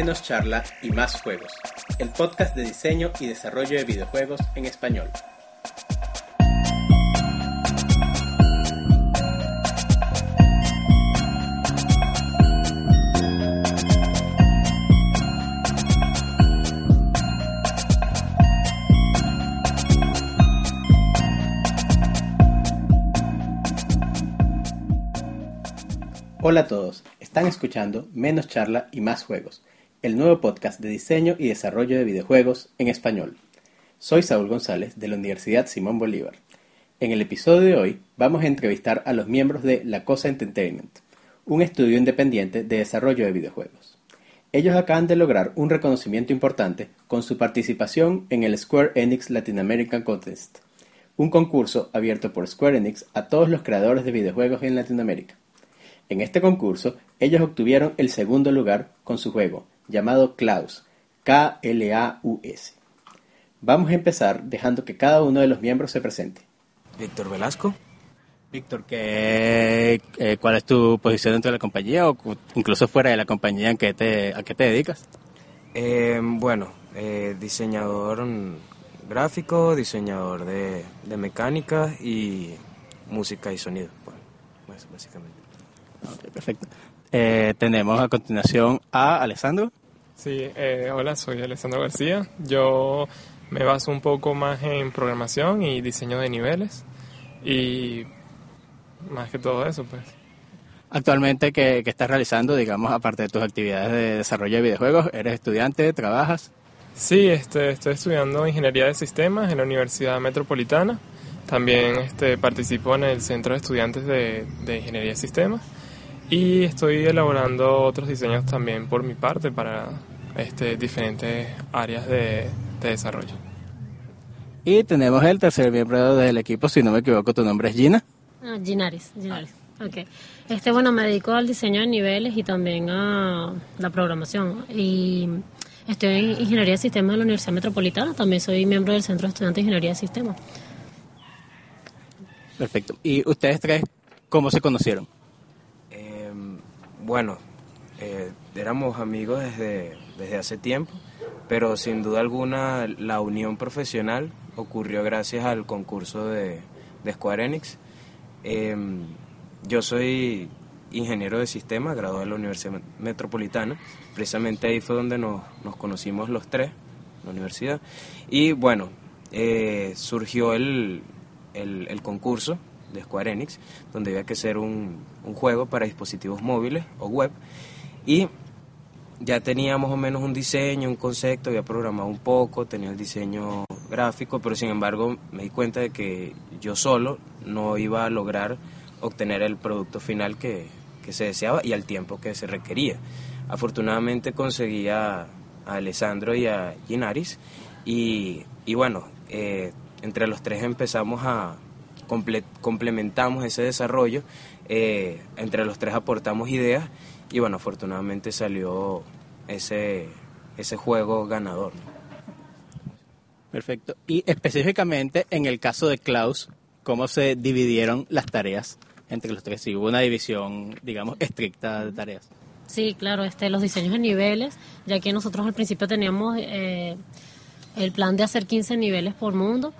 Menos charla y más juegos, el podcast de diseño y desarrollo de videojuegos en español. Hola a todos, están escuchando Menos charla y más juegos, el nuevo podcast de diseño y desarrollo de videojuegos en español. Soy Saúl González de la Universidad Simón Bolívar. En el episodio de hoy vamos a entrevistar a los miembros de La Cosa Entertainment, un estudio independiente de desarrollo de videojuegos. Ellos acaban de lograr un reconocimiento importante con su participación en el Square Enix Latin American Contest, un concurso abierto por Square Enix a todos los creadores de videojuegos en Latinoamérica. En este concurso, ellos obtuvieron el segundo lugar con su juego, llamado Klaus, K-L-A-U-S. Vamos a empezar dejando que cada uno de los miembros se presente. Víctor Velasco. Víctor, ¿qué, eh, ¿cuál es tu posición dentro de la compañía o incluso fuera de la compañía en que te, a qué te dedicas? Eh, bueno, eh, diseñador gráfico, diseñador de, de mecánica y música y sonido, pues, básicamente. Ok, perfecto. Eh, tenemos a continuación a Alessandro. Sí, eh, hola, soy Alessandro García. Yo me baso un poco más en programación y diseño de niveles y más que todo eso, pues. Actualmente, ¿qué, qué estás realizando, digamos, aparte de tus actividades de desarrollo de videojuegos? ¿Eres estudiante? ¿Trabajas? Sí, este, estoy estudiando Ingeniería de Sistemas en la Universidad Metropolitana. También este, participo en el Centro de Estudiantes de, de Ingeniería de Sistemas y estoy elaborando otros diseños también por mi parte para este, diferentes áreas de, de desarrollo. Y tenemos el tercer miembro del equipo, si no me equivoco, tu nombre es Gina. Ah, Ginaris, Ginaris. Ok. Este, bueno, me dedico al diseño de niveles y también a la programación. Y estoy en Ingeniería de Sistemas de la Universidad Metropolitana. También soy miembro del Centro de Estudiantes de Ingeniería de Sistemas. Perfecto. ¿Y ustedes tres cómo se conocieron? Eh, bueno, eh, éramos amigos desde, desde hace tiempo, pero sin duda alguna la unión profesional ocurrió gracias al concurso de, de Square Enix. Eh, yo soy ingeniero de sistemas, graduado de la Universidad Metropolitana. Precisamente ahí fue donde nos, nos conocimos los tres, la universidad. Y bueno, eh, surgió el, el, el, concurso de Square Enix, donde había que hacer un, un, juego para dispositivos móviles o web. Y ya tenía más o menos un diseño, un concepto, había programado un poco, tenía el diseño gráfico, pero sin embargo me di cuenta de que yo solo no iba a lograr obtener el producto final que, que se deseaba y al tiempo que se requería. Afortunadamente conseguí a, Alessandro y a Ginaris y, y bueno, eh, entre los tres empezamos a comple complementamos ese desarrollo, eh, entre los tres aportamos ideas y bueno, afortunadamente salió ese, ese juego ganador. Perfecto. Y específicamente en el caso de Klaus, ¿cómo se dividieron las tareas entre los tres? Si hubo una división, digamos, estricta de tareas. Sí, claro, este, los diseños de niveles, ya que nosotros al principio teníamos eh, el plan de hacer 15 niveles por mundo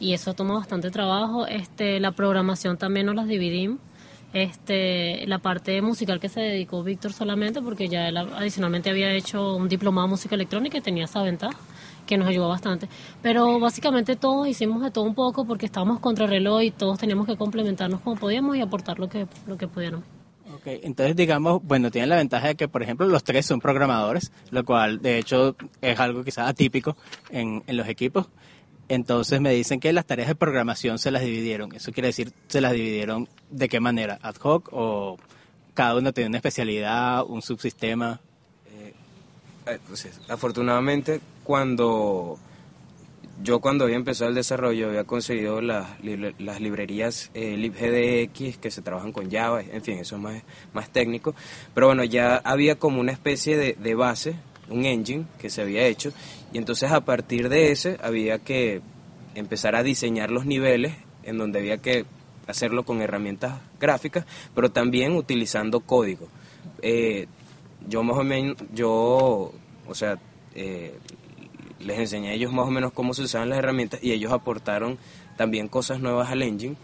y eso toma bastante trabajo. Este, la programación también nos las dividimos. Este, la parte musical que se dedicó Víctor solamente porque ya él adicionalmente había hecho un diplomado de música electrónica y tenía esa ventaja que nos ayudó bastante. Pero básicamente todos hicimos de todo un poco porque estábamos contra reloj y todos teníamos que complementarnos como podíamos y aportar lo que, lo que pudiéramos. Okay, entonces digamos, bueno, tienen la ventaja de que, por ejemplo, los tres son programadores, lo cual de hecho es algo quizás atípico en, en los equipos. Entonces me dicen que las tareas de programación se las dividieron. Eso quiere decir, se las dividieron de qué manera, ad hoc o cada uno tiene una especialidad, un subsistema. Eh, entonces, afortunadamente, cuando yo cuando había empezado el desarrollo había conseguido las, las librerías eh, libgdx que se trabajan con Java, en fin, eso es más, más técnico. Pero bueno, ya había como una especie de, de base, un engine que se había hecho y entonces a partir de ese había que empezar a diseñar los niveles en donde había que hacerlo con herramientas gráficas, pero también utilizando código. Eh, yo más o menos, yo o sea, eh, les enseñé a ellos más o menos cómo se usaban las herramientas y ellos aportaron también cosas nuevas al engine.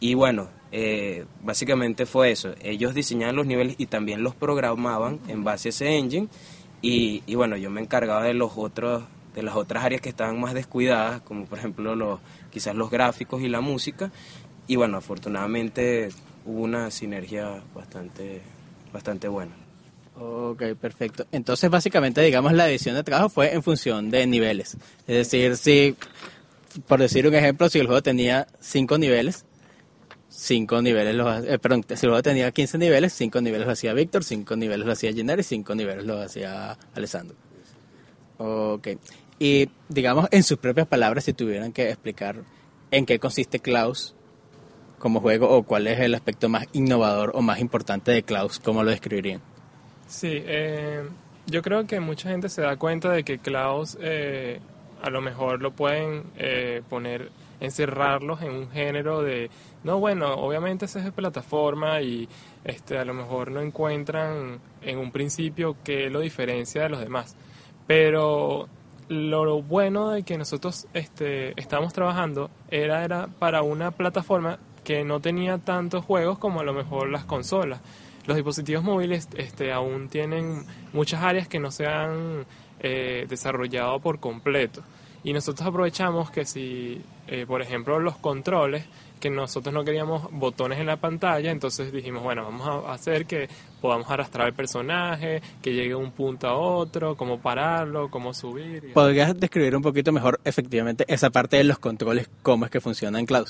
Y bueno, eh, básicamente fue eso. Ellos diseñaban los niveles y también los programaban en base a ese engine. Y, y bueno, yo me encargaba de los otros de las otras áreas que estaban más descuidadas, como por ejemplo los, quizás los gráficos y la música. Y bueno, afortunadamente hubo una sinergia bastante, bastante buena. Ok, perfecto. Entonces, básicamente, digamos, la división de trabajo fue en función de niveles. Es decir, si, por decir un ejemplo, si el juego tenía 5 niveles, 5 niveles los eh, perdón, si el juego tenía 15 niveles, 5 niveles lo hacía Víctor, 5 niveles lo hacía y 5 niveles lo hacía Alessandro. Ok. Y, digamos, en sus propias palabras, si tuvieran que explicar en qué consiste Klaus como juego o cuál es el aspecto más innovador o más importante de Klaus, ¿cómo lo describirían? Sí, eh, yo creo que mucha gente se da cuenta de que Klaus eh, a lo mejor lo pueden eh, poner, encerrarlos en un género de, no, bueno, obviamente esa es plataforma y este, a lo mejor no encuentran en un principio qué lo diferencia de los demás. Pero lo bueno de que nosotros este, estamos trabajando era, era para una plataforma que no tenía tantos juegos como a lo mejor las consolas los dispositivos móviles este, aún tienen muchas áreas que no se han eh, desarrollado por completo. Y nosotros aprovechamos que si, eh, por ejemplo, los controles, que nosotros no queríamos botones en la pantalla, entonces dijimos, bueno, vamos a hacer que podamos arrastrar el personaje, que llegue de un punto a otro, cómo pararlo, cómo subir. ¿Podrías describir un poquito mejor efectivamente esa parte de los controles, cómo es que funciona en Cloud?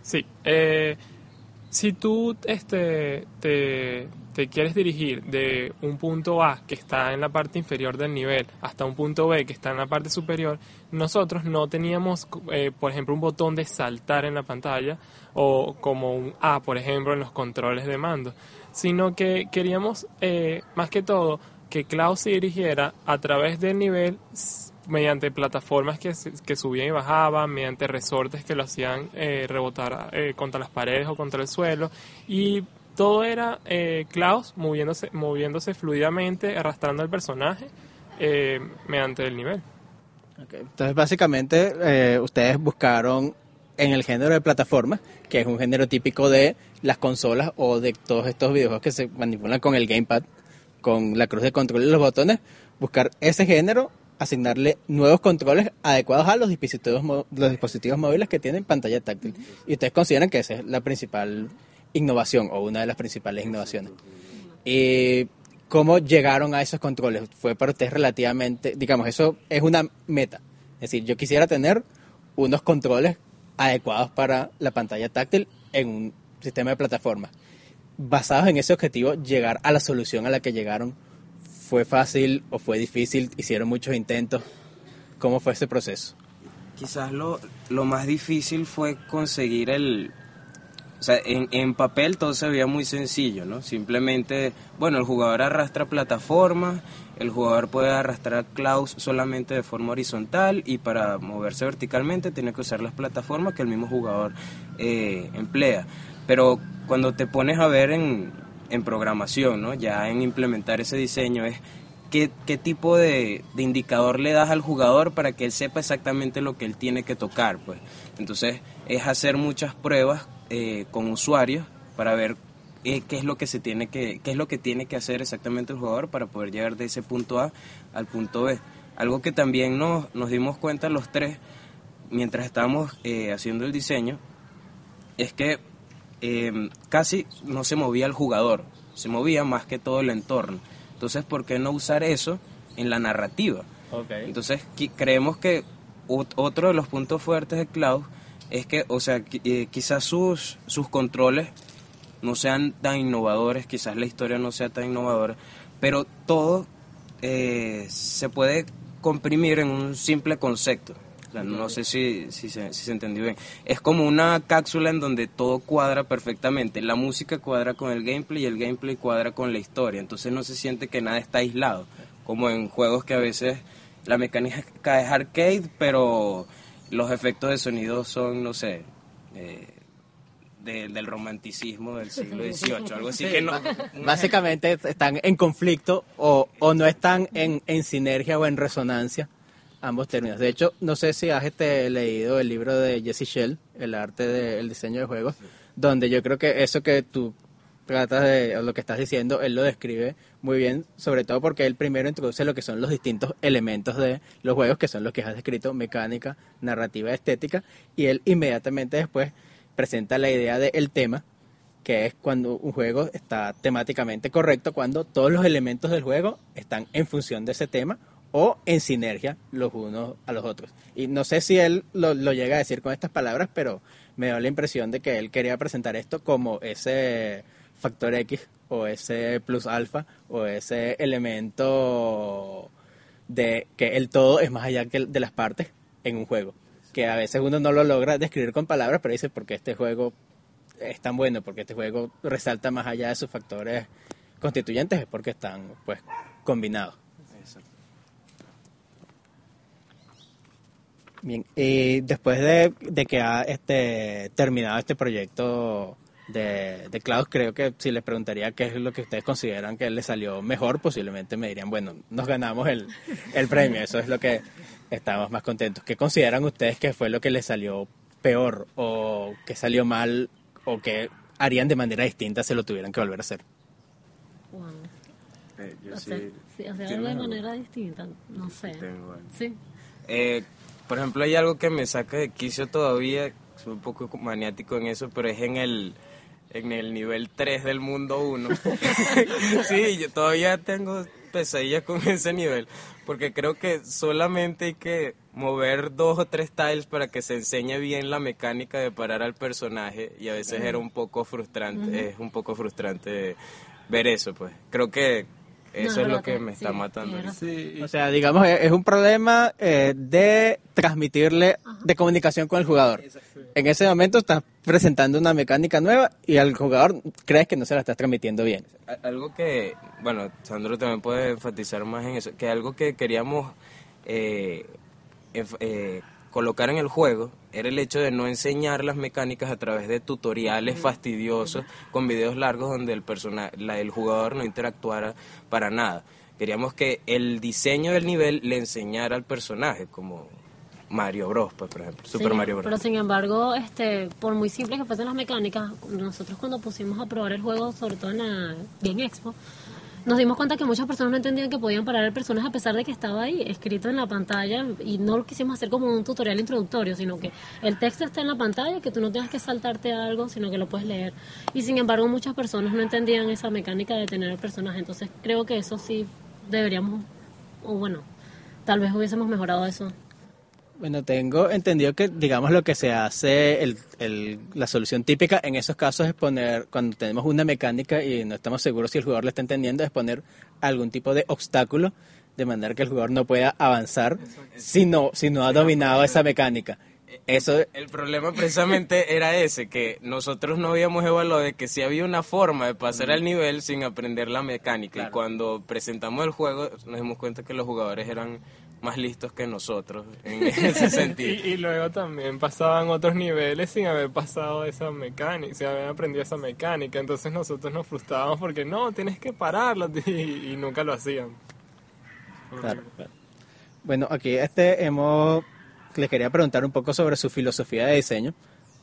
Sí, eh, si tú este, te, quieres dirigir de un punto A que está en la parte inferior del nivel hasta un punto B que está en la parte superior, nosotros no teníamos, eh, por ejemplo, un botón de saltar en la pantalla o como un A, por ejemplo, en los controles de mando, sino que queríamos, eh, más que todo, que Cloud se dirigiera a través del nivel mediante plataformas que, que subían y bajaban, mediante resortes que lo hacían eh, rebotar eh, contra las paredes o contra el suelo. Y todo era eh, Klaus moviéndose, moviéndose fluidamente, arrastrando al personaje eh, mediante el nivel. Entonces, básicamente, ustedes buscaron en el género de plataformas, que es un género típico de las consolas o de todos estos videojuegos que se manipulan con el gamepad, con la cruz de control y los botones, buscar ese género asignarle nuevos controles adecuados a los dispositivos, los dispositivos móviles que tienen pantalla táctil. Y ustedes consideran que esa es la principal innovación o una de las principales innovaciones. ¿Y cómo llegaron a esos controles? Fue para ustedes relativamente, digamos, eso es una meta. Es decir, yo quisiera tener unos controles adecuados para la pantalla táctil en un sistema de plataforma. Basados en ese objetivo, llegar a la solución a la que llegaron ¿Fue fácil o fue difícil? ¿Hicieron muchos intentos? ¿Cómo fue ese proceso? Quizás lo, lo más difícil fue conseguir el... O sea, en, papel todo se veía muy sencillo, ¿no? Simplemente, bueno, el jugador arrastra plataformas, el jugador puede arrastrar clouds solamente de forma horizontal y para moverse verticalmente tiene que usar las plataformas que el mismo jugador eh, emplea. Pero cuando te pones a ver en, en programación, ¿no? ya en implementar ese diseño, es qué, qué tipo de, indicador le das al jugador para que él sepa exactamente lo que él tiene que tocar. Pues. Entonces es hacer muchas pruebas eh, con usuarios para ver eh, qué es lo que se tiene que qué es lo que tiene que hacer exactamente el jugador para poder llegar de ese punto A al punto B. Algo que también nos, nos dimos cuenta los tres mientras estábamos eh, haciendo el diseño es que Em, casi no se movía el jugador, se movía más que todo el entorno. Entonces, ¿por qué no usar eso en la narrativa? Entonces, creemos que otro de los puntos fuertes de Cloud es que, o sea, eh, quizás sus, sus controles no sean tan innovadores, quizás la historia no sea tan innovadora, pero todo eh, se puede comprimir en un simple concepto no sé si, si, se, si se entendió bien. Es como una cápsula en donde todo cuadra perfectamente. La música cuadra con el gameplay y el gameplay cuadra con la historia. Entonces no se siente que nada está aislado. Como en juegos que a veces la mecánica es arcade, pero los efectos de sonido son, no sé, eh, de- del romanticismo del siglo XVIII, algo así que no... Básicamente están en conflicto o, o no están en, en sinergia o en resonancia ambos términos. De hecho, no sé si has este, leído el libro de Jesse Shell, El arte del diseño de juegos, donde yo creo que eso que tú tratas de, lo que estás diciendo, él lo describe muy bien, sobre todo porque él primero introduce lo que son los distintos elementos de los juegos, que son los que has descrito, mecánica, narrativa, estética, y él inmediatamente después presenta la idea del tema, que es cuando un juego está temáticamente correcto, cuando todos los elementos del juego están en función de ese tema o en sinergia los unos a los otros. Y no sé si él lo, lo llega a decir con estas palabras, pero me da la impresión de que él quería presentar esto como ese factor X o ese plus alfa o ese elemento de que el todo es más allá que de las partes en un juego. Que a veces uno no lo logra describir con palabras, pero dice porque este juego es tan bueno, porque este juego resalta más allá de sus factores constituyentes, es porque están pues combinados. Bien, y después de, de que ha este, terminado este proyecto de, de Cloud, creo que si les preguntaría qué es lo que ustedes consideran que les salió mejor, posiblemente me dirían, bueno, nos ganamos el, el premio, eso es lo que estamos más contentos. ¿Qué consideran ustedes que fue lo que les salió peor o que salió mal o que harían de manera distinta si lo tuvieran que volver a hacer? Wow. Eh, yo O sí- sea, sí, de manera distinta, no sé. tengo algo. Sí. Eh, por ejemplo, hay algo que me saca de quicio todavía, soy un poco maniático en eso, pero es en el, en el nivel 3 del mundo 1. sí, yo todavía tengo pesadillas con ese nivel, porque creo que solamente hay que mover dos o tres tiles para que se enseñe bien la mecánica de parar al personaje y a veces era un poco frustrante, es un poco frustrante ver eso, pues. Creo que eso es lo que me está sí, matando. Sí, O sea, digamos, es un problema eh, de transmitirle, de comunicación con el jugador. En ese momento estás presentando una mecánica nueva y al jugador crees que no se la estás transmitiendo bien. A- Algo que, bueno, Sandro también puede enfatizar más en eso, que algo que queríamos eh, eh, colocar en el juego era el hecho de no enseñar las mecánicas a través de tutoriales fastidiosos con videos largos donde el, persona, la, el jugador no interactuara para nada. Queríamos que el diseño del nivel le enseñara al personaje, como Mario Bros, pues, por ejemplo, Super Sí, Mario Bros. Pero sin embargo, este, por muy simple que fuesen las mecánicas, nosotros cuando pusimos a probar el juego, sobre todo en la Game Expo, nos dimos cuenta que muchas personas no entendían que podían parar el personaje a pesar de que estaba ahí escrito en la pantalla y no lo quisimos hacer como un tutorial introductorio, sino que el texto está en la pantalla, que tú no tengas que saltarte algo, sino que lo puedes leer. Y sin embargo, muchas personas no entendían esa mecánica de tener el personaje. Entonces creo que eso sí deberíamos, o bueno, tal vez hubiésemos mejorado eso. Bueno, tengo entendido que, digamos, lo que se hace, el, el- la solución típica en esos casos es poner, cuando tenemos una mecánica y no estamos seguros si el jugador la está entendiendo, es poner algún tipo de obstáculo de manera que el jugador no pueda avanzar si no, si no ha dominado esa mecánica. Eso, El problema precisamente era ese, que nosotros no habíamos evaluado de que si había una forma de pasar al nivel sin aprender la mecánica. Y cuando presentamos el juego nos dimos cuenta que los jugadores eran más listos que nosotros en ese Y, sentido. y luego también pasaban otros niveles sin haber pasado esa mecánica, sin haber aprendido esa mecánica. Entonces nosotros nos frustrábamos porque no, tienes que pararlo y, y nunca lo hacían. Claro, claro. Bueno, aquí este hemos les quería preguntar un poco sobre su filosofía de diseño.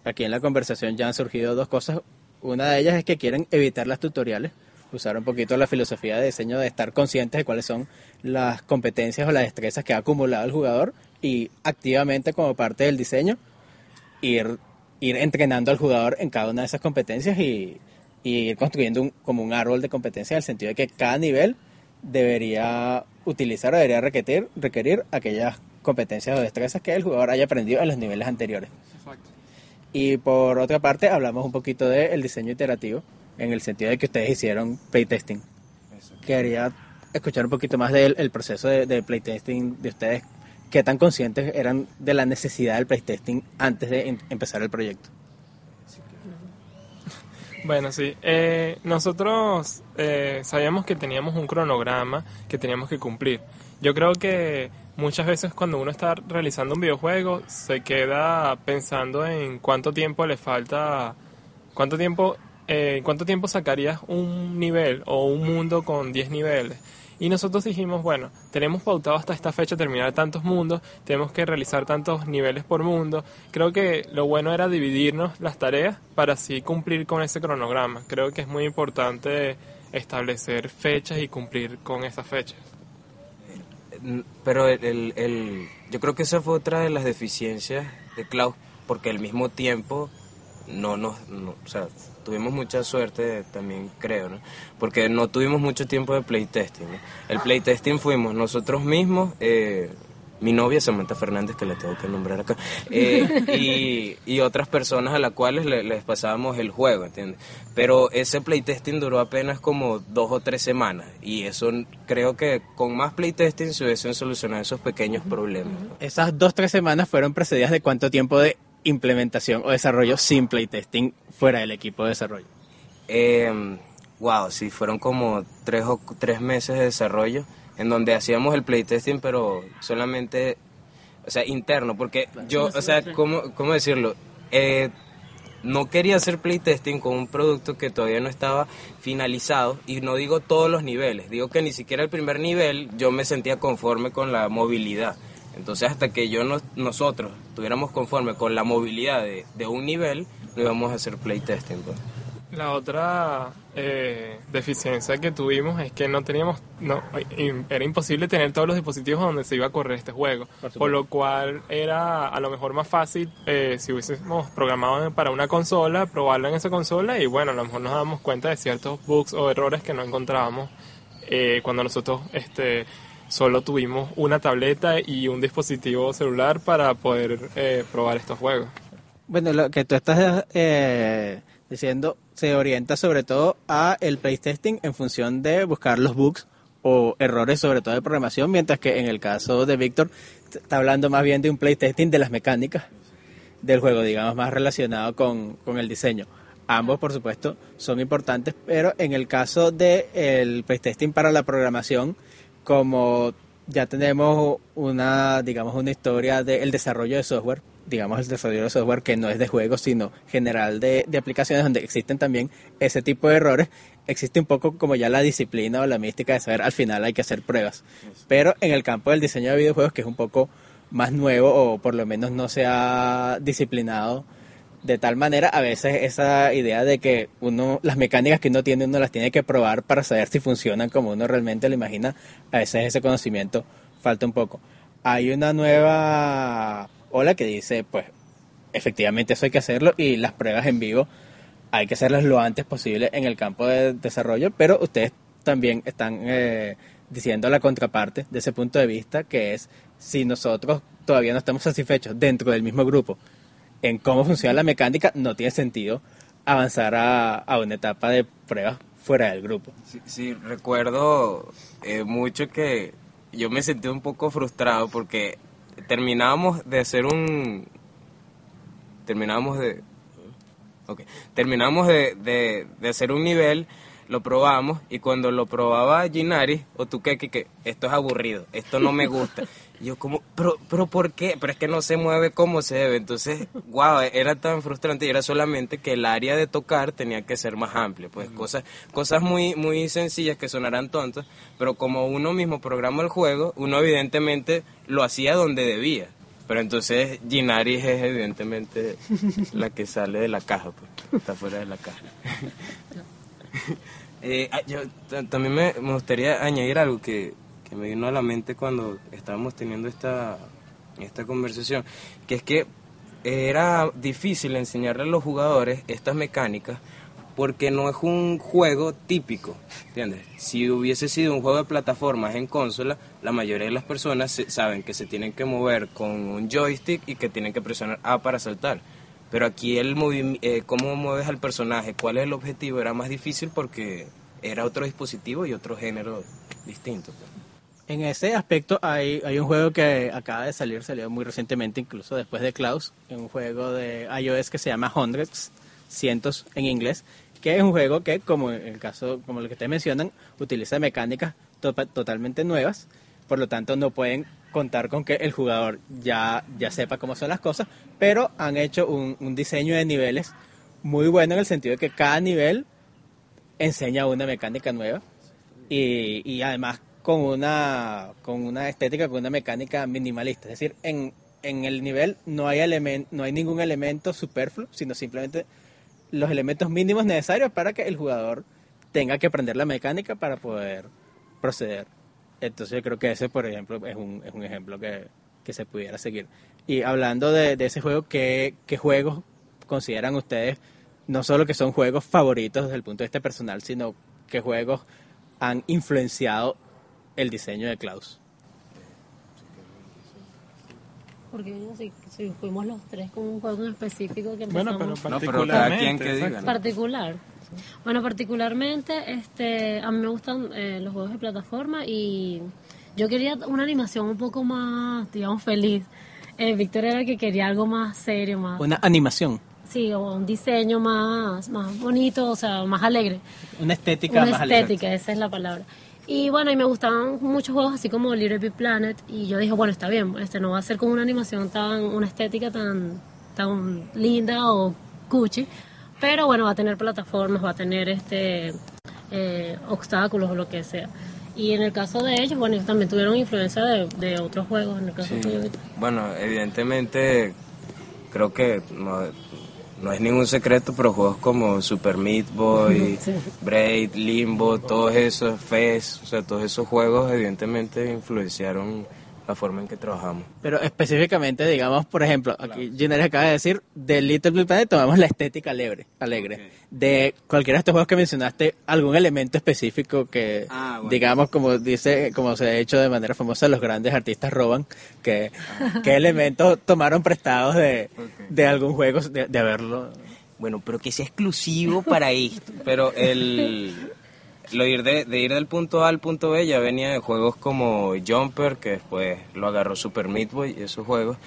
Aquí en la conversación ya han surgido dos cosas. Una de ellas es que quieren evitar las tutoriales, usar un poquito la filosofía de diseño de estar conscientes de cuáles son las competencias o las destrezas que ha acumulado el jugador y activamente como parte del diseño ir, ir entrenando al jugador en cada una de esas competencias y, y ir construyendo un, como un árbol de competencias en el sentido de que cada nivel debería utilizar o debería requerir, requerir aquellas competencias o destrezas que el jugador haya aprendido en los niveles anteriores. Y por otra parte, hablamos un poquito del diseño iterativo, en el sentido de que ustedes hicieron playtesting. Quería escuchar un poquito más del el proceso de, de playtesting de ustedes. ¿Qué tan conscientes eran de la necesidad del playtesting antes de em- empezar el proyecto? Bueno, sí. Eh, nosotros eh, sabíamos que teníamos un cronograma que teníamos que cumplir. Yo creo que muchas veces cuando uno está realizando un videojuego se queda pensando en cuánto tiempo le falta ¿cuánto tiempo, eh, ¿cuánto tiempo sacarías un nivel o un mundo con 10 niveles? Y nosotros dijimos, bueno, tenemos pautado hasta esta fecha terminar tantos mundos, tenemos que realizar tantos niveles por mundo. Creo que lo bueno era dividirnos las tareas para así cumplir con ese cronograma. Creo que es muy importante establecer fechas y cumplir con esas fechas. Pero el, el, yo creo que esa fue otra de las deficiencias de Klaus, porque al mismo tiempo no nos, o sea, tuvimos mucha suerte también creo, ¿no? Porque no tuvimos mucho tiempo de playtesting. ¿no? El playtesting fuimos nosotros mismos, eh, mi novia Samantha Fernández, que la tengo que nombrar acá, eh, y, y, otras personas a las cuales les pasábamos el juego, ¿entiendes? Pero ese playtesting duró apenas como dos o tres semanas y eso creo que con más playtesting se hubiesen solucionado esos pequeños problemas. Esas dos o tres semanas fueron precedidas de cuánto tiempo de implementación o desarrollo sin playtesting fuera del equipo de desarrollo? Eh, wow, sí, fueron como tres o tres meses de desarrollo en donde hacíamos el playtesting, pero solamente, o sea, interno, porque yo, o sea, ¿cómo, cómo decirlo? Eh, no quería hacer playtesting con un producto que todavía no estaba finalizado y no digo todos los niveles, digo que ni siquiera el primer nivel yo me sentía conforme con la movilidad. Entonces hasta que yo nosotros estuviéramos conforme con la movilidad de, de un nivel, no íbamos a hacer playtesting. Pues. La otra eh, deficiencia que tuvimos es que no teníamos, no, era imposible tener todos los dispositivos donde se iba a correr este juego, por, lo cual era a lo mejor más fácil eh, si hubiésemos programado para una consola, probarlo en esa consola y bueno, a lo mejor nos damos cuenta de ciertos bugs o errores que no encontrábamos eh, cuando nosotros este, solo tuvimos una tableta y un dispositivo celular para poder probar estos juegos. Bueno, lo que tú estás diciendo se orienta sobre todo a el playtesting en función de buscar los bugs o errores sobre todo de programación, mientras que en el caso de Víctor está hablando más bien de un playtesting de las mecánicas del juego, digamos, más relacionado con, el diseño. Ambos, por supuesto, son importantes, pero en el caso del el playtesting para la programación, como ya tenemos una, digamos, una historia del desarrollo de software, digamos, el desarrollo de software que no es de juegos, sino general de, aplicaciones donde existen también ese tipo de errores, existe un poco como ya la disciplina o la mística de saber al final hay que hacer pruebas. Pero en el campo del diseño de videojuegos, que es un poco más nuevo o por lo menos no se ha disciplinado de tal manera, a veces esa idea de que uno, las mecánicas que uno tiene, uno las tiene que probar para saber si funcionan como uno realmente lo imagina, a veces ese conocimiento falta un poco. Hay una nueva ola que dice, pues, efectivamente eso hay que hacerlo y las pruebas en vivo hay que hacerlas lo antes posible en el campo de desarrollo, pero ustedes también están eh, diciendo la contraparte de ese punto de vista, que es si nosotros todavía no estamos satisfechos dentro del mismo grupo en cómo funciona la mecánica, no tiene sentido avanzar a, a una etapa de pruebas fuera del grupo. Sí, recuerdo eh, mucho que yo me sentí un poco frustrado porque terminábamos de hacer un... Terminábamos de... Ok, terminamos de, de, de hacer un nivel lo probamos y cuando lo probaba Ginari o tú que, que esto es aburrido, esto no me gusta. Yo como, pero, pero ¿por qué? Pero es que no se mueve como se debe. Entonces, wow, era tan frustrante y era solamente que el área de tocar tenía que ser más amplia. Pues cosas, cosas muy, muy sencillas que sonarán tontas, pero como uno mismo programa el juego, uno evidentemente lo hacía donde debía. Pero entonces Ginari es evidentemente la que sale de la caja, pues, está fuera de la caja. Eh, ah, yo también me, gustaría añadir algo que, me vino a la mente cuando estábamos teniendo esta, esta conversación, que es que era difícil enseñarle a los jugadores estas mecánicas porque no es un juego típico, ¿entiendes? Si hubiese sido un juego de plataformas en consola, la mayoría de las personas saben que se tienen que mover con un joystick y que tienen que presionar A para saltar. Pero aquí el eh, cómo mueves al personaje, cuál es el objetivo, era más difícil porque era otro dispositivo y otro género distinto. Pues. En ese aspecto hay, hay un juego que acaba de salir, salió muy recientemente, incluso después de Klaus, un juego de iOS que se llama Hundreds, cientos en inglés, que es un juego que, como el caso, como lo que ustedes mencionan, utiliza mecánicas totalmente nuevas, por lo tanto no pueden contar con que el jugador ya, ya sepa cómo son las cosas, pero han hecho un, diseño de niveles muy bueno en el sentido de que cada nivel enseña una mecánica nueva y, y además con una, con una estética, con una mecánica minimalista. Es decir, en, en el nivel no hay, elemen, no hay ningún elemento superfluo, sino simplemente los elementos mínimos necesarios para que el jugador tenga que aprender la mecánica para poder proceder. Entonces yo creo que ese, por ejemplo, es un, es un ejemplo que, que se pudiera seguir. Y hablando de, de ese juego, ¿qué, ¿qué juegos consideran ustedes, no solo que son juegos favoritos desde el punto de vista personal, sino qué juegos han influenciado el diseño de Klaus? Porque si, si fuimos los tres con un juego en específico que Bueno, empezamos... pero No, pero cada quien particularmente. que diga, exacto. ¿no? particular. Bueno, particularmente, este, a mí me gustan eh, los juegos de plataforma y yo quería una animación un poco más, digamos, feliz. Eh, Víctor era el que quería algo más serio, más, Una animación, sí, o un diseño más, más bonito, o sea, más alegre. una estética Una más alegre. estética, esa es la palabra. Y bueno, y me gustaban muchos juegos así como Little Big Planet y yo dije, bueno, está bien, este no va a ser como una animación tan, una estética tan, tan linda o cuchi, pero bueno, va a tener plataformas, va a tener este eh, obstáculos o lo que sea. Y en el caso de ellos, bueno, ellos también tuvieron influencia de, de otros juegos, en el caso Sí. Bueno, evidentemente creo que no, no es ningún secreto, pero juegos como Super Meat Boy, Sí. Braid, Limbo, todos esos, Fez, o sea, todos esos juegos evidentemente influenciaron la forma en que trabajamos. Pero específicamente, digamos, por ejemplo, aquí Ginares acaba de decir, de Little Big Planet tomamos la estética alegre. alegre. De cualquiera de estos juegos que mencionaste, algún elemento específico que, Ah, bueno. digamos, como dice, como se ha hecho de manera famosa, los grandes artistas roban, que, ¿qué elementos tomaron prestados de, de algún juego, de, de haberlo? Bueno, pero que sea exclusivo para esto. Pero el lo ir de, de ir del punto A al punto B ya venía de juegos como Jumper, que después lo agarró Super Meat Boy y esos juegos.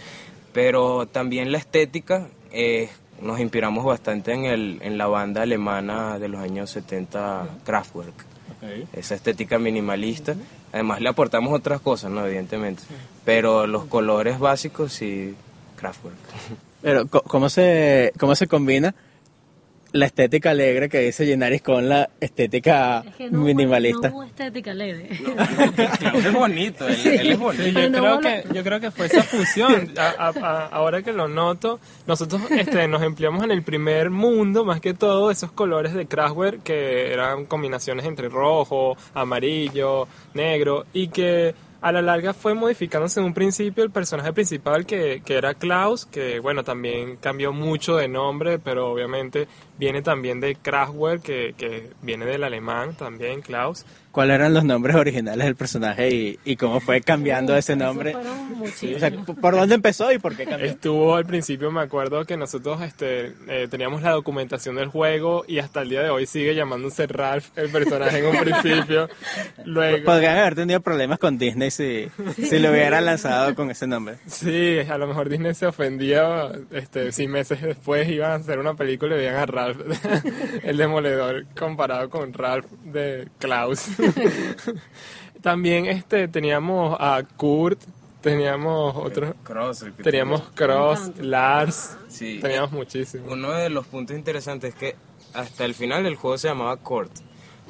Pero también la estética, eh, nos inspiramos bastante en, el, en la banda alemana de los años 70, Kraftwerk. Esa estética minimalista. Además le aportamos otras cosas, ¿no? Evidentemente. Pero los colores básicos sí, Kraftwerk. Pero, ¿cómo se, cómo se combina la estética alegre que dice Genaris con la estética Es que no minimalista? No hubo estética alegre. Claro, es bonito, él, él es bonito. Sí, yo, no creo que, yo creo que fue esa fusión. A- a- a- ahora que lo noto, nosotros este, nos empleamos en el primer mundo, más que todo, esos colores de Kraftwerk que eran combinaciones entre rojo, amarillo, negro, y que a la larga fue modificándose en un principio el personaje principal que, que era Klaus, que bueno, también cambió mucho de nombre, pero obviamente viene también de Kraftwerk, que, que viene del alemán también, Klaus. ¿Cuáles eran los nombres originales del personaje y, y cómo fue cambiando ese nombre? O sea, ¿por dónde empezó y por qué cambió? Estuvo al principio, me acuerdo que nosotros este, eh, teníamos la documentación del juego y hasta el día de hoy sigue llamándose Ralph el personaje en un principio. Luego, Podrían haber tenido problemas con Disney si, si lo hubieran lanzado con ese nombre. sí, a lo mejor Disney se ofendía este, si meses después iban a hacer una película y veían a Ralph, el demoledor, comparado con Ralph de Klaus. También este, teníamos a Kurt, teníamos otros... Cross, el que Teníamos Cross, Lars, Sí. teníamos muchísimo. Uno de los puntos interesantes es que hasta el final el juego se llamaba Court,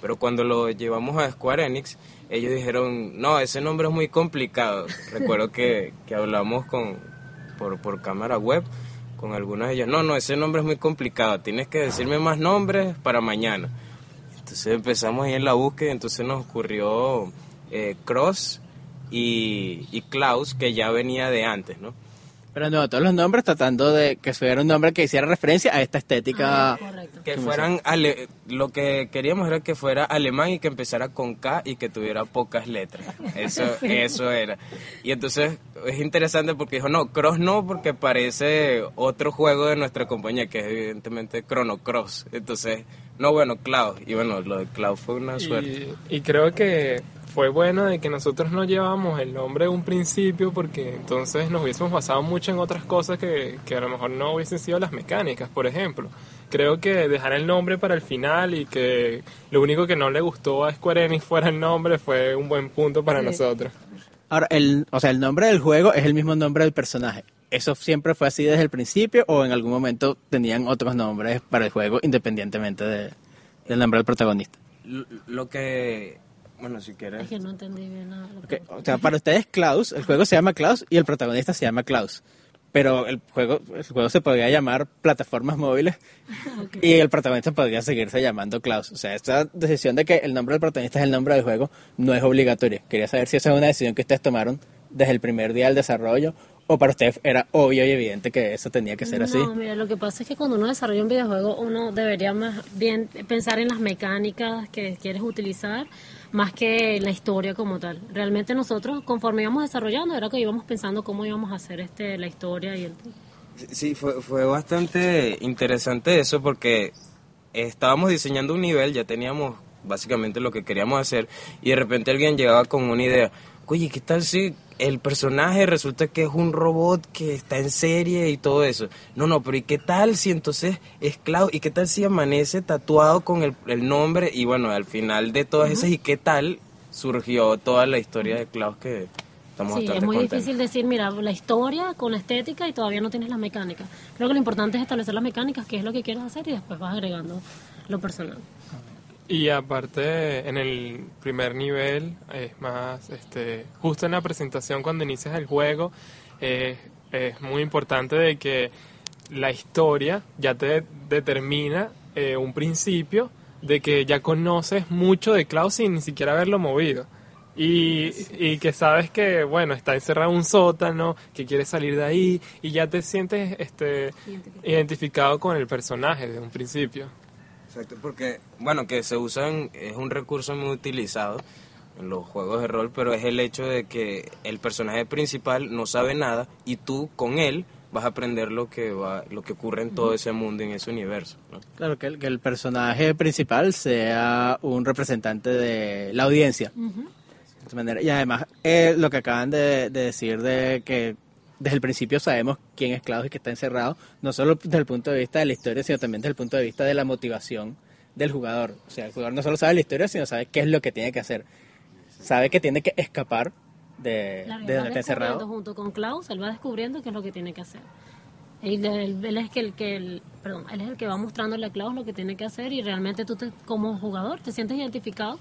pero cuando lo llevamos a Square Enix, ellos dijeron, no, ese nombre es muy complicado. Recuerdo que, que hablamos con, por, por cámara web con algunos de ellos, no, no, ese nombre es muy complicado, tienes que decirme más nombres para mañana. Entonces empezamos ahí en la búsqueda, entonces nos ocurrió eh, Cross y, y Klaus, que ya venía de antes, ¿no? Pero no, todos los nombres tratando de que fuera un nombre que hiciera referencia a esta estética. Ah, correcto. Que fueran, ale- lo que queríamos era que fuera alemán y que empezara con K y que tuviera pocas letras. Eso, eso era. Y entonces es interesante porque dijo, no, Cross no, porque parece otro juego de nuestra compañía, que es evidentemente Chrono Cross. Entonces, no, bueno, Cloud. Y bueno, lo de Cloud fue una suerte. Y, y creo que fue bueno de que nosotros no llevábamos el nombre de un principio porque entonces nos hubiésemos basado mucho en otras cosas que, que a lo mejor no hubiesen sido las mecánicas, por ejemplo. Creo que dejar el nombre para el final y que lo único que no le gustó a Square Enix fuera el nombre fue un buen punto para Sí. nosotros. Ahora, el, o sea, el nombre del juego es el mismo nombre del personaje. ¿Eso siempre fue así desde el principio o en algún momento tenían otros nombres para el juego independientemente de, del nombre del protagonista? Lo, lo que, bueno, si quieres... Es que no entendí bien nada. O sea, para ustedes Klaus, el juego se llama Klaus y el protagonista se llama Klaus. Pero el juego, el juego se podría llamar plataformas móviles y el protagonista podría seguirse llamando Klaus. O sea, esta decisión de que el nombre del protagonista es el nombre del juego no es obligatoria. Quería saber si esa es una decisión que ustedes tomaron desde el primer día del desarrollo o para ustedes era obvio y evidente que eso tenía que ser así. No, mira, lo que pasa es que cuando uno desarrolla un videojuego, uno debería más bien pensar en las mecánicas que quieres utilizar, más que en la historia como tal. Realmente nosotros, conforme íbamos desarrollando, era que íbamos pensando cómo íbamos a hacer este la historia y el... Sí, fue, fue bastante interesante eso porque estábamos diseñando un nivel, ya teníamos básicamente lo que queríamos hacer y de repente alguien llegaba con una idea, oye, ¿qué tal si el personaje resulta que es un robot que está en serie y todo eso? No, no, pero ¿y qué tal si entonces es Klaus? ¿Y qué tal si amanece tatuado con el, el nombre? Y bueno, al final de todas esas, ¿y qué tal surgió toda la historia de Klaus que estamos Sí, es muy contentos? difícil decir, mira, la historia con la estética y todavía no tienes la mecánica. Creo que lo importante es establecer las mecánicas, qué es lo que quieres hacer y después vas agregando lo personal. Y aparte, en el primer nivel, es más, este, justo en la presentación cuando inicias el juego, eh, es muy importante de que la historia ya te determina eh, un principio de que ya conoces mucho de Klaus sin ni siquiera haberlo movido. Y, y que sabes que, bueno, está encerrado en un sótano, que quiere salir de ahí, y ya te sientes este, identificado con el personaje desde un principio. Exacto, porque, bueno, que se usan, es un recurso muy utilizado en los juegos de rol, pero es el hecho de que el personaje principal no sabe nada y tú con él vas a aprender lo que va, lo que ocurre en todo ese mundo, en ese universo. ¿no? Claro, que el, que el personaje principal sea un representante de la audiencia. De esta manera. Y además, eh, lo que acaban de, de decir de que desde el principio sabemos quién es Klaus y que está encerrado, no solo desde el punto de vista de la historia, sino también desde el punto de vista de la motivación del jugador. O sea, el jugador no solo sabe la historia, sino sabe qué es lo que tiene que hacer. Sabe que tiene que escapar de, Claro, de donde está encerrado. junto con Klaus, él va descubriendo qué es lo que tiene que hacer. Él, él- él es que el que el- perdón, él es el que va mostrándole a Klaus lo que tiene que hacer y realmente tú te- como jugador te sientes identificado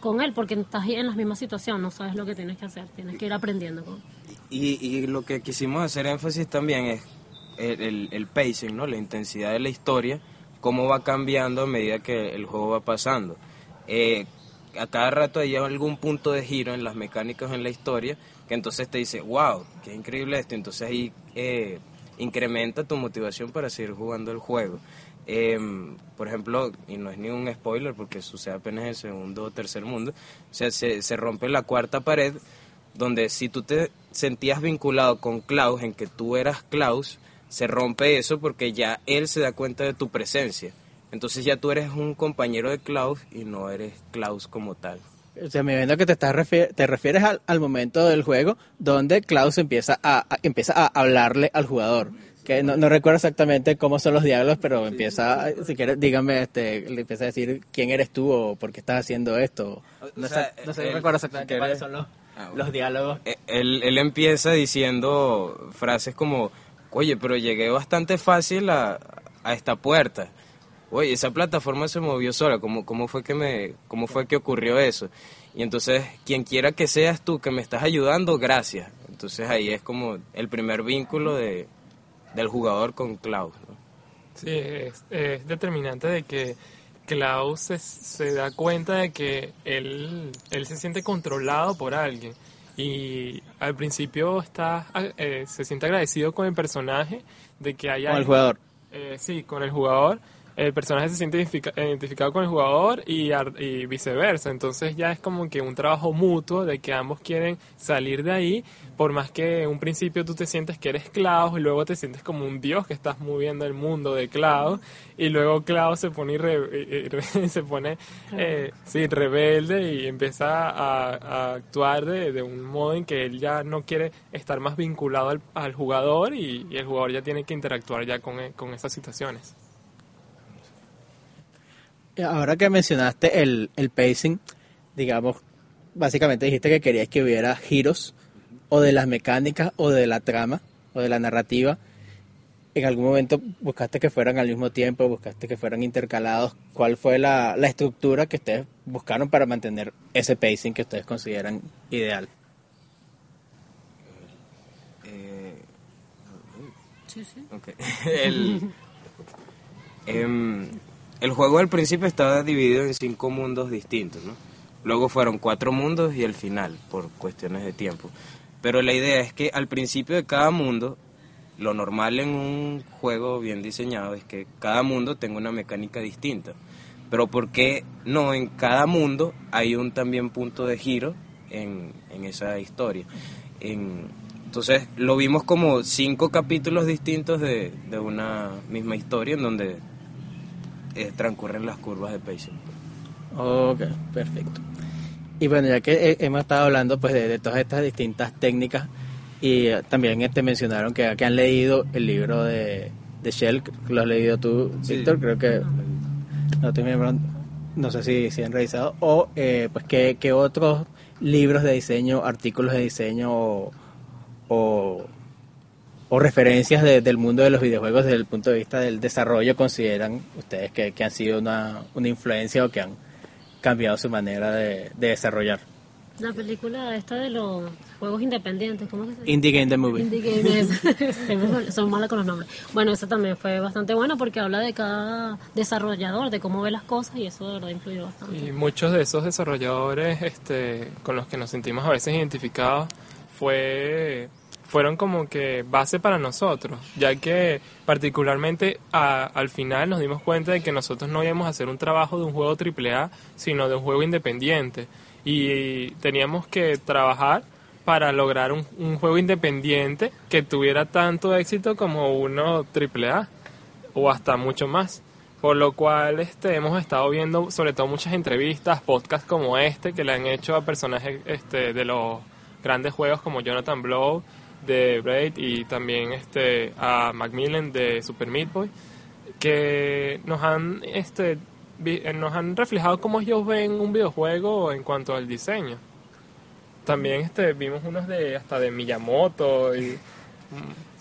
con él porque estás en la misma situación, no sabes lo que tienes que hacer, tienes que ir aprendiendo con Y, y lo que quisimos hacer énfasis también es el, el- el pacing, ¿no? la intensidad de la historia, cómo va cambiando a medida que el juego va pasando. Eh, a cada rato hay algún punto de giro en las mecánicas en la historia que entonces te dice, wow, qué increíble esto. Entonces ahí eh, incrementa tu motivación para seguir jugando el juego. Eh, por ejemplo, y no es ni un spoiler porque sucede apenas en el segundo o tercer mundo, o sea, se, rompe la cuarta pared donde si tú te sentías vinculado con Klaus, en que tú eras Klaus, se rompe eso porque ya él se da cuenta de tu presencia. Entonces ya tú eres un compañero de Klaus y no eres Klaus como tal. O sea, me imagino que te, estás te refieres al, momento del juego donde Klaus empieza a- empieza a hablarle al jugador. Que no, no recuerdo exactamente cómo son los diálogos, pero empieza, si quieres, dígame, este, le empieza a decir quién eres tú o por qué estás haciendo esto. No, O sea, no sé, él- recuerdo exactamente cuáles son los, Ah, bueno. los diálogos. Eh, Él, él empieza diciendo frases como, oye, pero llegué bastante fácil a, a esta puerta. Oye, esa plataforma se movió sola, ¿cómo, cómo, fue que me, ¿cómo fue que ocurrió eso? Y entonces, quien quiera que seas tú que me estás ayudando, gracias. Entonces ahí es como el primer vínculo de, del jugador con Klaus. ¿no? Sí, es, es determinante de que Klaus se, se da cuenta de que él, él se siente controlado por alguien. Y al principio está, eh, se siente agradecido con el personaje de que haya... Con el jugador. Eh, sí, con el jugador. El personaje se siente identifica- identificado con el jugador y, y viceversa. Entonces ya es como que un trabajo mutuo de que ambos quieren salir de ahí. Por más que en un principio tú te sientes que eres Klaus y luego te sientes como un dios que estás moviendo el mundo de Klaus. Y luego Klaus se pone, irre- eh, eh, se pone eh, sí, rebelde y empieza a, a actuar de, de un modo en que él ya no quiere estar más vinculado al, al jugador y, y el jugador ya tiene que interactuar ya con, e- con esas situaciones. Ahora que mencionaste el, el pacing, digamos, básicamente dijiste que querías que hubiera giros o de las mecánicas o de la trama o de la narrativa, en algún momento buscaste que fueran al mismo tiempo, buscaste que fueran intercalados. ¿Cuál fue la, la estructura que ustedes buscaron para mantener ese pacing que ustedes consideran ideal? Eh, Sí, sí. ok. el, em, el juego al principio estaba dividido en cinco mundos distintos. Luego fueron cuatro mundos y el final, por cuestiones de tiempo. Pero la idea es que al principio de cada mundo, lo normal en un juego bien diseñado es que cada mundo tenga una mecánica distinta. Pero ¿por qué no en cada mundo hay un también punto de giro en, en esa historia? En- entonces lo vimos como cinco capítulos distintos de, de una misma historia en donde eh, transcurren las curvas de pacing. Ok, perfecto. Y bueno, ya que he- hemos estado hablando pues de, de todas estas distintas técnicas y eh, también te mencionaron que, que han leído el libro de, de Shell, que lo has leído tú, Sí. Víctor, creo que no, estoy memorando, no sé si, si han revisado, o eh, pues qué, qué otros libros de diseño, artículos de diseño o, o, o referencias de- del mundo de los videojuegos desde el punto de vista del desarrollo consideran ustedes que, que han sido una, una influencia o que han cambiado su manera de, de desarrollar. La película esta de los juegos independientes, ¿cómo que se llama? Indie Game The Movie. Indie Game es- Siempre soy mala con los nombres. Bueno, esa también fue bastante buena porque habla de cada desarrollador, de cómo ve las cosas y eso de verdad influyó bastante. Y muchos de esos desarrolladores este, con los que nos sentimos a veces identificados fue, fueron como que base para nosotros, ya que particularmente a- al final nos dimos cuenta de que nosotros no íbamos a hacer un trabajo de un juego AAA, sino de un juego independiente. Y teníamos que trabajar para lograr un, un juego independiente que tuviera tanto éxito como uno AAA o hasta mucho más. Por lo cual este, hemos estado viendo sobre todo muchas entrevistas, podcasts como este, que le han hecho a personajes este, de los grandes juegos como Jonathan Blow de Braid y también este, a Macmillan de Super Meat Boy, que nos han, este, eh, nos han reflejado cómo ellos ven un videojuego en cuanto al diseño. También este, vimos unos de hasta de Miyamoto y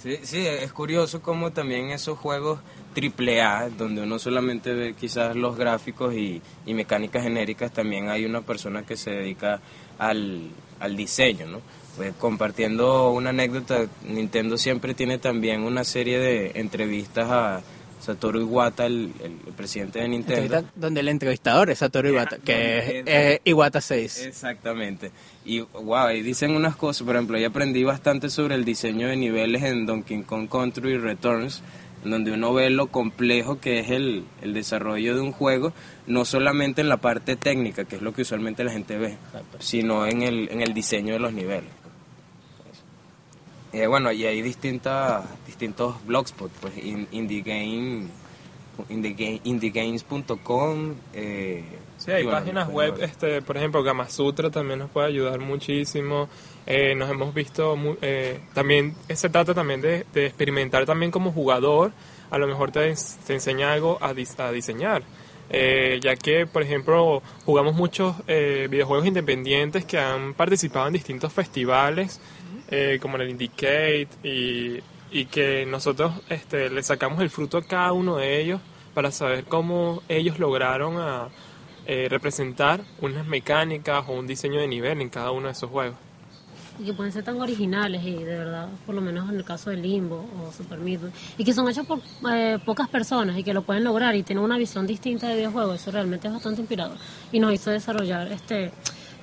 Sí, sí, es curioso como también esos juegos triple A, donde uno solamente ve quizás los gráficos y, y mecánicas genéricas, también hay una persona que se dedica al, al diseño, ¿no? Pues compartiendo una anécdota, Nintendo siempre tiene también una serie de entrevistas a Satoru Iwata, el, el presidente de Nintendo. Donde el entrevistador es Satoru Iwata, que es, Iwata 6. Exactamente. Y wow, y dicen unas cosas, por ejemplo, yo aprendí bastante sobre el diseño de niveles en Donkey Kong Country Returns, donde uno ve lo complejo que es el, el desarrollo de un juego, no solamente en la parte técnica, que es lo que usualmente la gente ve, sino en el, en el diseño de los niveles. Eh, bueno, y hay distintas, distintos blogspot, pues in- indie game, indie- indiegames.com. Eh, Sí, hay bueno, páginas pues, web, este, por ejemplo, Gamasutra también nos puede ayudar muchísimo. Eh, nos hemos visto, eh, también se trata también de, de experimentar también como jugador. A lo mejor te enseña algo a, dis- a diseñar. Eh, ya que, por ejemplo, jugamos muchos eh, videojuegos independientes que han participado en distintos festivales, eh, como en el Indicate, y, y que nosotros este, le sacamos el fruto a cada uno de ellos para saber cómo ellos lograron a, eh, representar unas mecánicas o un diseño de nivel en cada uno de esos juegos. Y que pueden ser tan originales y de verdad, por lo menos en el caso de Limbo o Super Meat y que son hechos por eh, pocas personas y que lo pueden lograr y tienen una visión distinta de videojuegos, eso realmente es bastante inspirador. Y nos hizo desarrollar, este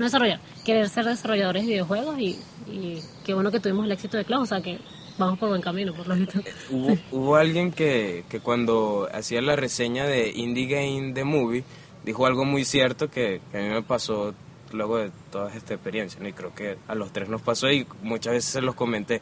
no desarrollar, querer ser desarrolladores de videojuegos y, y qué bueno que tuvimos el éxito de Cloud, o sea que vamos por buen camino, por lo visto. Hubo, hubo alguien que, que cuando hacía la reseña de Indie Game The Movie dijo algo muy cierto que, que a mí me pasó luego de toda esta experiencia, ¿no? y creo que a los tres nos pasó y muchas veces se los comenté,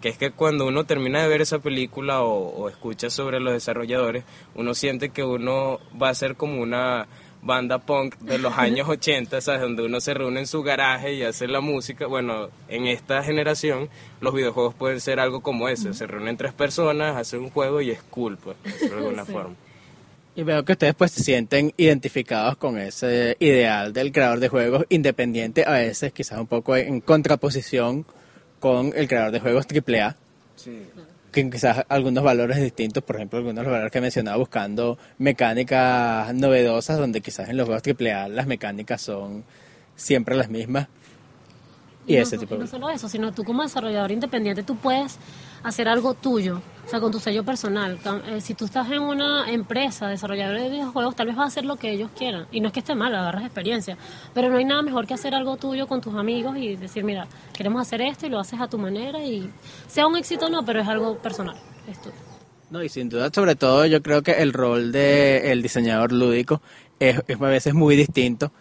que es que cuando uno termina de ver esa película o, o escucha sobre los desarrolladores, uno siente que uno va a ser como una banda punk de los años 80, ¿sabes? Donde uno se reúne en su garaje y hace la música. Bueno, en esta generación los videojuegos pueden ser algo como ese. Se reúnen tres personas, hacen un juego y es cool, pues, de alguna Sí. forma. Y veo que ustedes pues se sienten identificados con ese ideal del creador de juegos independiente, a veces quizás un poco en contraposición con el creador de juegos AAA. Sí. Que quizás algunos valores distintos, por ejemplo, algunos de los valores que mencionaba buscando mecánicas novedosas, donde quizás en los juegos AAA las mecánicas son siempre las mismas. Y, ese no, tipo y de no solo eso, sino tú como desarrollador independiente, tú puedes hacer algo tuyo, o sea, con tu sello personal. Eh, si tú estás en una empresa desarrolladora de videojuegos, tal vez vas a hacer lo que ellos quieran. Y no es que esté mal, agarras experiencia. Pero no hay nada mejor que hacer algo tuyo con tus amigos y decir, mira, queremos hacer esto y lo haces a tu manera y sea un éxito o no, pero es algo personal, es tuyo. No, y sin duda, sobre todo, yo creo que el rol del el diseñador lúdico es a veces muy distinto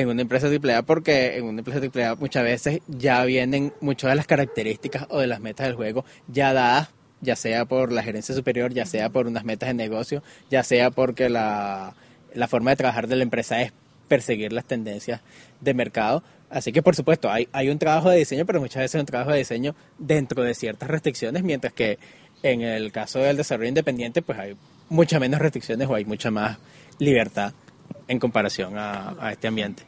en una empresa AAA porque en una empresa AAA muchas veces ya vienen muchas de las características o de las metas del juego ya dadas, ya sea por la gerencia superior, ya sea por unas metas de negocio, ya sea porque la, la forma de trabajar de la empresa es perseguir las tendencias de mercado. Así que, por supuesto, hay, hay un trabajo de diseño, pero muchas veces es un trabajo de diseño dentro de ciertas restricciones, mientras que en el caso del desarrollo independiente, pues hay muchas menos restricciones o hay mucha más libertad en comparación a, a este ambiente.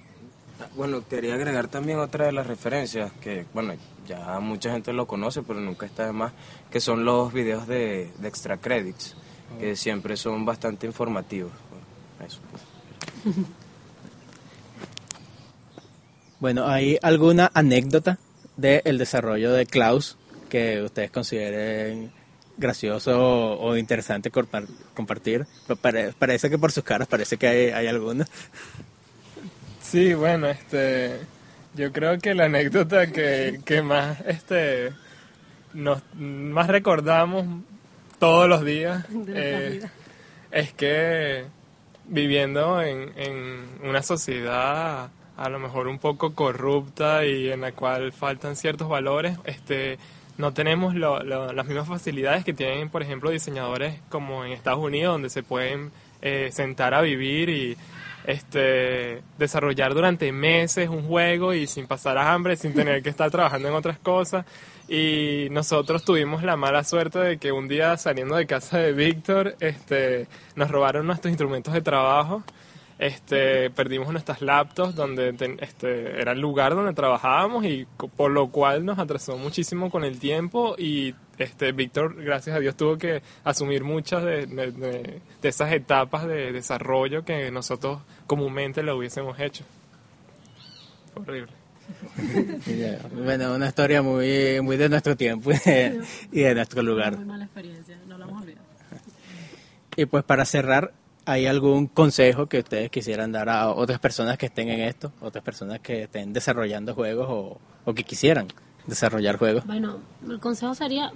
Bueno, quería agregar también otra de las referencias que, bueno, ya mucha gente lo conoce, pero nunca está de más, que son los videos de, de extra credits, que siempre son bastante informativos. Bueno, eso, pues. Bueno, ¿hay alguna anécdota del desarrollo de Klaus que ustedes consideren gracioso o, o interesante compartir? Pare- parece que por sus caras parece que hay, hay alguna. Sí, bueno, este, yo creo que la anécdota que, que más, este, nos más recordamos todos los días eh, es que viviendo en, en una sociedad a lo mejor un poco corrupta y en la cual faltan ciertos valores, este, no tenemos lo- lo- las mismas facilidades que tienen, por ejemplo, diseñadores como en Estados Unidos, donde se pueden eh, sentar a vivir y este, desarrollar durante meses un juego y sin pasar hambre, sin tener que estar trabajando en otras cosas. Y nosotros tuvimos la mala suerte de que un día saliendo de casa de Víctor, este, nos robaron nuestros instrumentos de trabajo. Este, perdimos nuestras laptops donde ten- este, era el lugar donde trabajábamos y por lo cual nos atrasó muchísimo con el tiempo y este Víctor gracias a Dios tuvo que asumir muchas de, de- de- de esas etapas de desarrollo que nosotros comúnmente lo hubiésemos hecho horrible Bueno, una historia muy, muy de nuestro tiempo y de, nuestro lugar. Muy mala experiencia, no lo hemos olvidado. Y pues para cerrar, ¿hay algún consejo que ustedes quisieran dar a otras personas que estén en esto? Otras personas que estén desarrollando juegos o, que quisieran desarrollar juegos. Bueno, el consejo sería,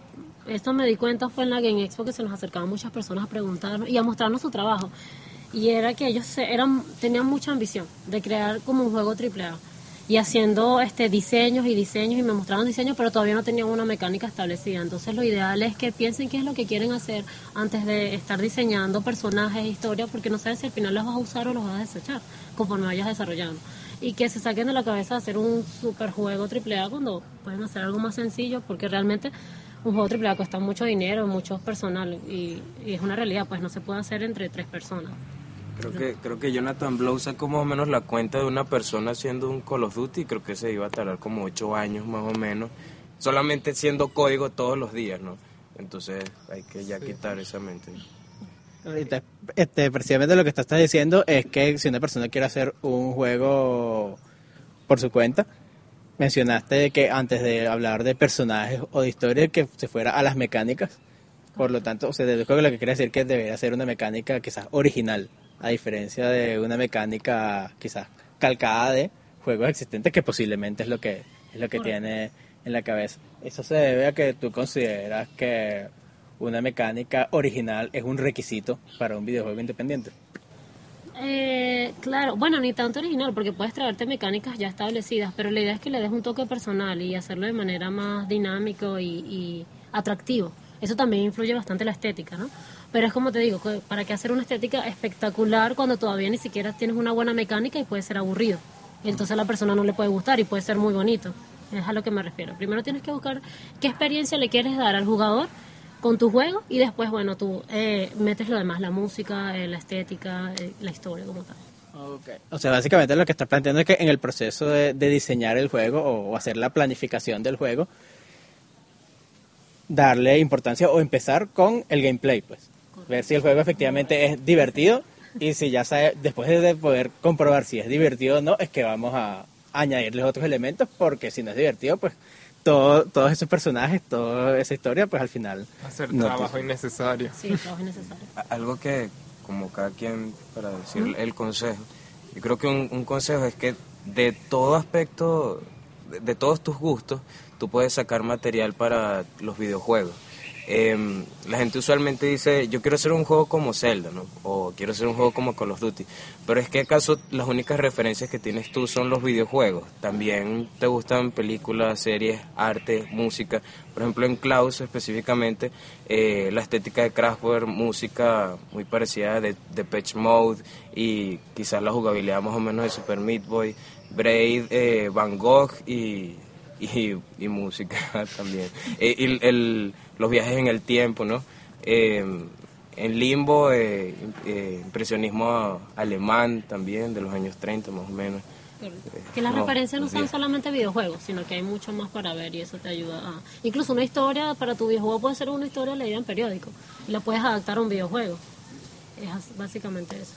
esto me di cuenta fue en la Game Expo que se nos acercaban muchas personas a preguntarnos y a mostrarnos su trabajo. Y era que ellos se- eran, tenían mucha ambición de crear como un juego AAA. Y haciendo este diseños y diseños y me mostraron diseños, pero todavía no tenían una mecánica establecida. Entonces lo ideal es que piensen qué es lo que quieren hacer antes de estar diseñando personajes, historias, porque no sabes si al final los vas a usar o los vas a desechar conforme vayas desarrollando. Y que se saquen de la cabeza hacer un super juego AAA cuando pueden hacer algo más sencillo, porque realmente un juego AAA cuesta mucho dinero, mucho personal y es una realidad, pues no se puede hacer entre tres personas. Creo que, creo que Jonathan Blow sacó más o menos la cuenta de una persona haciendo un Call of Duty, creo que se iba a tardar como ocho años más o menos, solamente siendo código todos los días, ¿no? Entonces hay que ya quitar esa mente. Este, precisamente lo que tú estás diciendo es que si una persona quiere hacer un juego por su cuenta, mencionaste que antes de hablar de personajes o de historia que se fuera a las mecánicas. Por lo tanto, o sea, deduzco que lo que quiere decir que debería ser una mecánica quizás original, a diferencia de una mecánica quizás calcada de juegos existentes que posiblemente es lo que es lo que Correcto. tiene en la cabeza. Eso se debe a que tú consideras que una mecánica original es un requisito para un videojuego independiente. Eh, claro, bueno, ni tanto original, porque puedes traerte mecánicas ya establecidas, pero la idea es que le des un toque personal y hacerlo de manera más dinámico y, y atractivo. Eso también influye bastante la estética, ¿no? Pero es como te digo, ¿para qué hacer una estética espectacular cuando todavía ni siquiera tienes una buena mecánica y puede ser aburrido? Entonces a la persona no le puede gustar y puede ser muy bonito. Es a lo que me refiero. Primero tienes que buscar qué experiencia le quieres dar al jugador con tu juego y después, bueno, tú eh, metes lo demás, la música, eh, la estética, eh, la historia como tal. O sea, básicamente lo que estás planteando es que en el proceso de, diseñar el juego o hacer la planificación del juego, darle importancia o empezar con el gameplay, pues. Ver si el juego efectivamente es divertido y si ya sabe, después de poder comprobar si es divertido o no, es que vamos a añadirles otros elementos porque si no es divertido, pues todo, todos esos personajes, toda esa historia, pues al final... Hacer trabajo innecesario. Sí, trabajo innecesario. Algo que, como cada quien, para decir el consejo, yo creo que un, un consejo es que de todo aspecto, de, de todos tus gustos, tú puedes sacar material para los videojuegos. Em, la gente usualmente dice, yo quiero hacer un juego como Zelda, ¿no? O quiero hacer un juego como Call of Duty. Pero es que acaso las únicas referencias que tienes tú son los videojuegos. También te gustan películas, series, arte, música. Por ejemplo, en Klaus específicamente, eh, la estética de Kraftwerk, música muy parecida de, de Patch Mode y quizás la jugabilidad más o menos de Super Meat Boy, Braid, eh, Van Gogh y y, música también. Eh, y el, los viajes en el tiempo, ¿no? Eh, en Limbo, eh, impresionismo alemán también, de los años 30 más o menos. Que las referencias no son solamente videojuegos, sino que hay mucho más para ver y eso te ayuda a... Incluso una historia para tu videojuego puede ser una historia leída en periódico y la puedes adaptar a un videojuego. Es básicamente eso.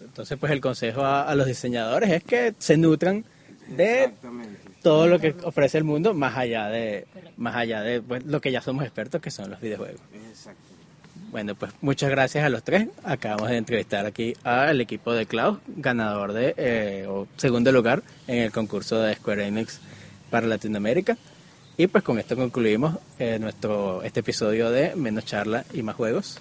Entonces, pues el consejo a, a los diseñadores es que se nutran de todo lo que ofrece el mundo más allá de más allá de pues, lo que ya somos expertos que son los videojuegos. Bueno, pues muchas gracias a los tres. Acabamos de entrevistar aquí al equipo de Cloud, ganador de eh, o segundo lugar en el concurso de Square Enix para Latinoamérica. Y pues con esto concluimos eh, nuestro este episodio de Menos charla y más juegos.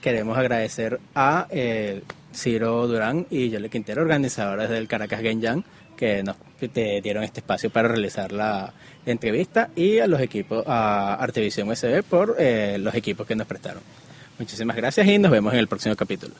Queremos agradecer a eh, Ciro Durán y Yole Quintero, organizadores del Caracas Game Jam, que nos dieron este espacio para realizar la entrevista y a los equipos, a Artevisión USB por eh, los equipos que nos prestaron. Muchísimas gracias y nos vemos en el próximo capítulo.